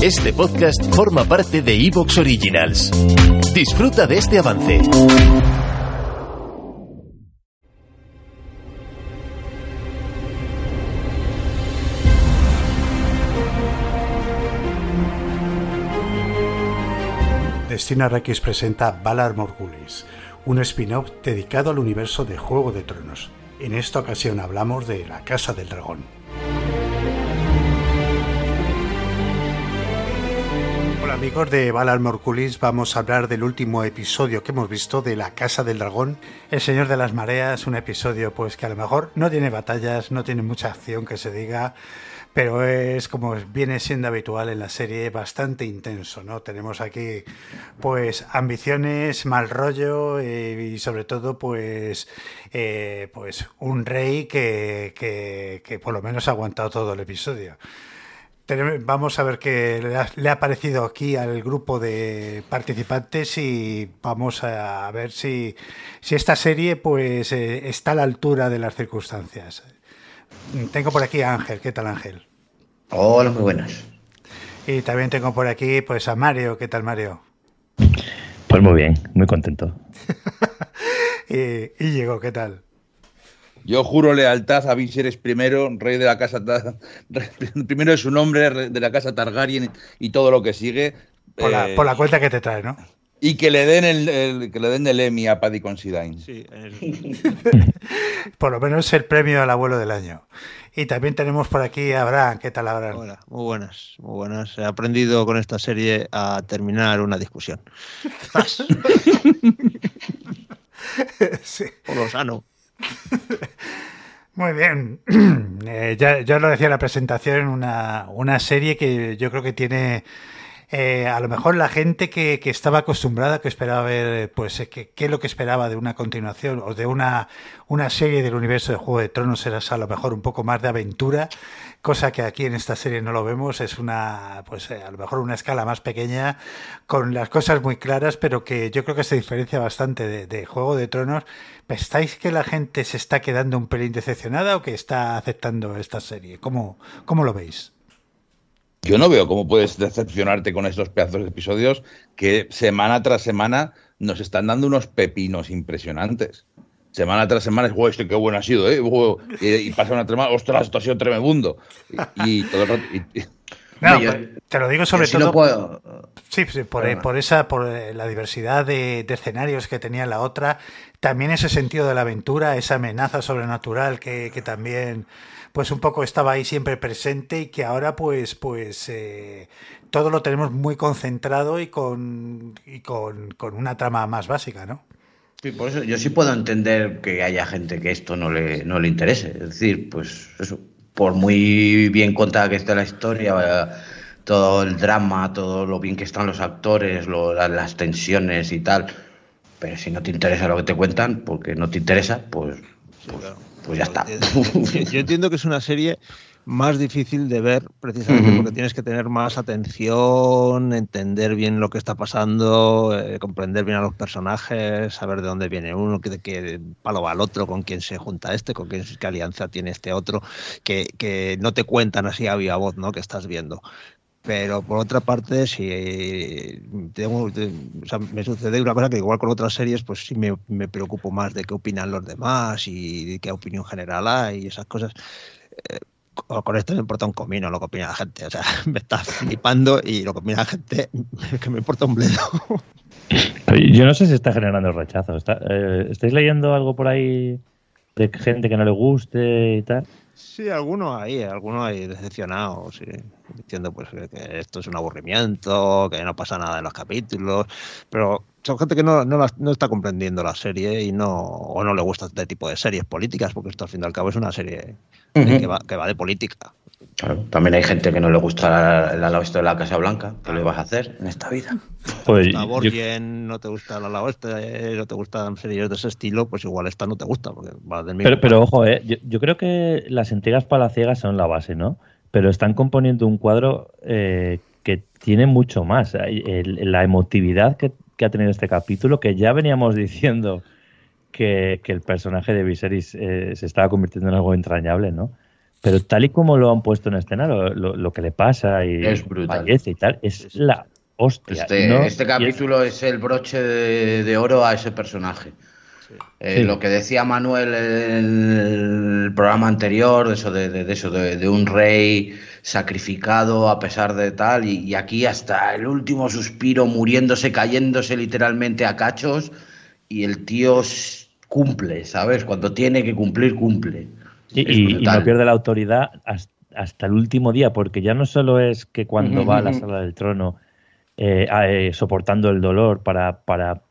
Este podcast forma parte de Evox Originals. Disfruta de este avance. Destino Arrakis presenta Valar Morgulis, un spin-off dedicado al universo de Juego de Tronos. En esta ocasión hablamos de la Casa del Dragón. Amigos de Valar Morgulis, vamos a hablar del último episodio que hemos visto de la Casa del Dragón, El Señor de las Mareas, un episodio pues que a lo mejor no tiene batallas, no tiene mucha acción que se diga, pero es como viene siendo habitual en la serie bastante intenso, ¿no? Tenemos aquí pues ambiciones, mal rollo eh, y sobre todo pues eh, pues un rey que, que, que por lo menos ha aguantado todo el episodio. Vamos a ver qué le ha, le ha parecido aquí al grupo de participantes y vamos a ver si, si esta serie pues eh, está a la altura de las circunstancias. Tengo por aquí a Ángel. ¿Qué tal Ángel? Hola, muy buenas. Y también tengo por aquí pues a Mario. ¿Qué tal Mario? Pues muy bien, muy contento. Y, y Diego, ¿qué tal? Yo juro lealtad a Viserys primero, rey de la casa, primero de su nombre, rey de la casa Targaryen y todo lo que sigue. Por, la, eh, por la cuenta que te trae, ¿no? Y que le den el, el- que le den el Emmy a Paddy Considine. Sí, el- Por lo menos el premio al abuelo del año. Y también tenemos por aquí a Abraham. ¿Qué tal Abraham? hola, muy buenas, muy buenas. He aprendido con esta serie a terminar una discusión. Sí. Por lo sano. Muy bien. Eh, ya, lo decía en la presentación, una, una serie que yo creo que tiene eh, a lo mejor la gente que, que estaba acostumbrada, que esperaba ver, pues, eh, qué es lo que esperaba de una continuación o de una, una serie del universo de Juego de Tronos, era a lo mejor un poco más de aventura, cosa que aquí en esta serie no lo vemos, es una, pues, eh, a lo mejor una escala más pequeña, con las cosas muy claras, pero que yo creo que se diferencia bastante de, de Juego de Tronos. ¿Estáis que la gente se está quedando un pelín decepcionada o que está aceptando esta serie? ¿Cómo, cómo lo veis? Yo no veo cómo puedes decepcionarte con estos pedazos de episodios que semana tras semana nos están dando unos pepinos impresionantes. Semana tras semana es, "Guau, este qué bueno ha sido, ¿eh? Guau", Y, y pasa una semana, ostras, esto ha sido tremebundo. Y, todo el rato. Yo- pues, te lo digo sobre sí todo. no puedo. Sí, sí, por, Perdona. por esa, por eh, la diversidad de, de escenarios que tenía la otra, también ese sentido de la aventura, esa amenaza sobrenatural que, que también, pues un poco estaba ahí siempre presente y que ahora, pues, pues eh, todo lo tenemos muy concentrado y con y con, con una trama más básica, ¿no? Sí, por eso yo sí puedo entender que haya gente que esto no le, no le interese. Es decir, pues eso, por muy bien contada que esté la historia, eh, todo el drama, todo lo bien que están los actores, lo- las tensiones y tal, pero si no te interesa lo que te cuentan, porque no te interesa, pues, pues, claro. pues ya está. Eh, Yo, yo entiendo que es una serie más difícil de ver precisamente porque tienes que tener más atención, entender bien lo que está pasando, eh, comprender bien a los personajes, saber de dónde viene uno, de qué palo va el otro, con quién se junta este, con quién, qué alianza tiene este otro, que, que no te cuentan así a viva voz, ¿no? Que estás viendo. Pero por otra parte, si tengo, te- o sea, me sucede una cosa que igual con otras series, pues sí me, me preocupo más de qué opinan los demás y de qué opinión general hay y esas cosas. Eh, con con esto me importa un comino lo que opina la gente. O sea, me está flipando y lo que opina la gente que me importa un bledo. Yo no sé si está generando rechazo. Está- eh, ¿Estáis leyendo algo por ahí de gente que no le guste y tal? Sí, algunos ahí, algunos ahí decepcionados, sí, diciendo pues que, que esto es un aburrimiento, que no pasa nada en los capítulos, pero son gente que no, no, la- no está comprendiendo la serie y no o no le gusta este tipo de series políticas, porque esto al fin y al cabo es una serie que, va, que va de política. Claro, también hay gente que no le gusta el ala oeste de la Casa Blanca. ¿Qué le vas a hacer en esta vida? Pues gusta yo- Borgen, no te gusta la ala oeste, no te gustan series de ese estilo, pues igual esta no te gusta, porque va del mismo pero, pero ojo, eh, yo, yo creo que las intrigas palaciegas son la base, ¿no? Pero están componiendo un cuadro eh, que tiene mucho más. Hay- el- la emotividad que, que ha tenido este capítulo, que ya veníamos diciendo que, que el personaje de Viserys eh, se estaba convirtiendo en algo entrañable, ¿no? Pero tal y como lo han puesto en escena, lo, lo- lo que le pasa y Es brutal. fallece y tal, es la hostia. Este, ¿no? este capítulo es el broche de, de oro a ese personaje. Eh, Sí. Lo que decía Manuel en el programa anterior, de eso de, de- de eso de, de un rey sacrificado a pesar de tal, y, y aquí hasta el último suspiro, muriéndose, cayéndose literalmente a cachos, y el tío cumple, ¿sabes? Cuando tiene que cumplir, cumple. Y, no pierde la autoridad hasta, hasta el último día, porque ya no solo es que cuando va a la sala del trono eh, eh, soportando el dolor para, para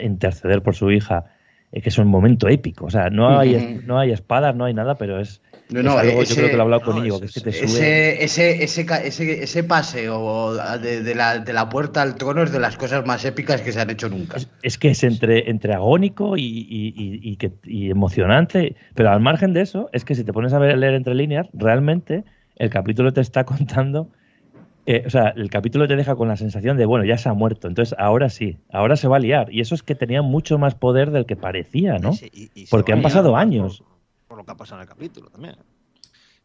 interceder por su hija, eh, que es un momento épico. O sea, no hay, no hay espadas, no hay nada, pero es, No, es no, algo, ese- yo creo que lo he hablado con no, ese- que es que te sube. Ese, ese, ese, ese, paseo de, de la, de la puerta al trono es de las cosas más épicas que se han hecho nunca. Es, es que es entre, entre agónico y, y- y- y que, y emocionante, pero al margen de eso, es que si te pones a ver- leer entre líneas, realmente el capítulo te está contando, eh, o sea, el capítulo te deja con la sensación de, bueno, ya se ha muerto, entonces ahora sí, ahora se va a liar. Y eso es que tenía mucho más poder del que parecía, ¿no? Sí, y- y se Porque han pasado años. Por, por lo que ha pasado en el capítulo también.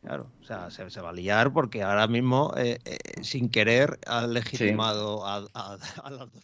Claro, o sea, se, se va a liar porque ahora mismo, eh, eh, sin querer, ha legitimado a, a- a las dos.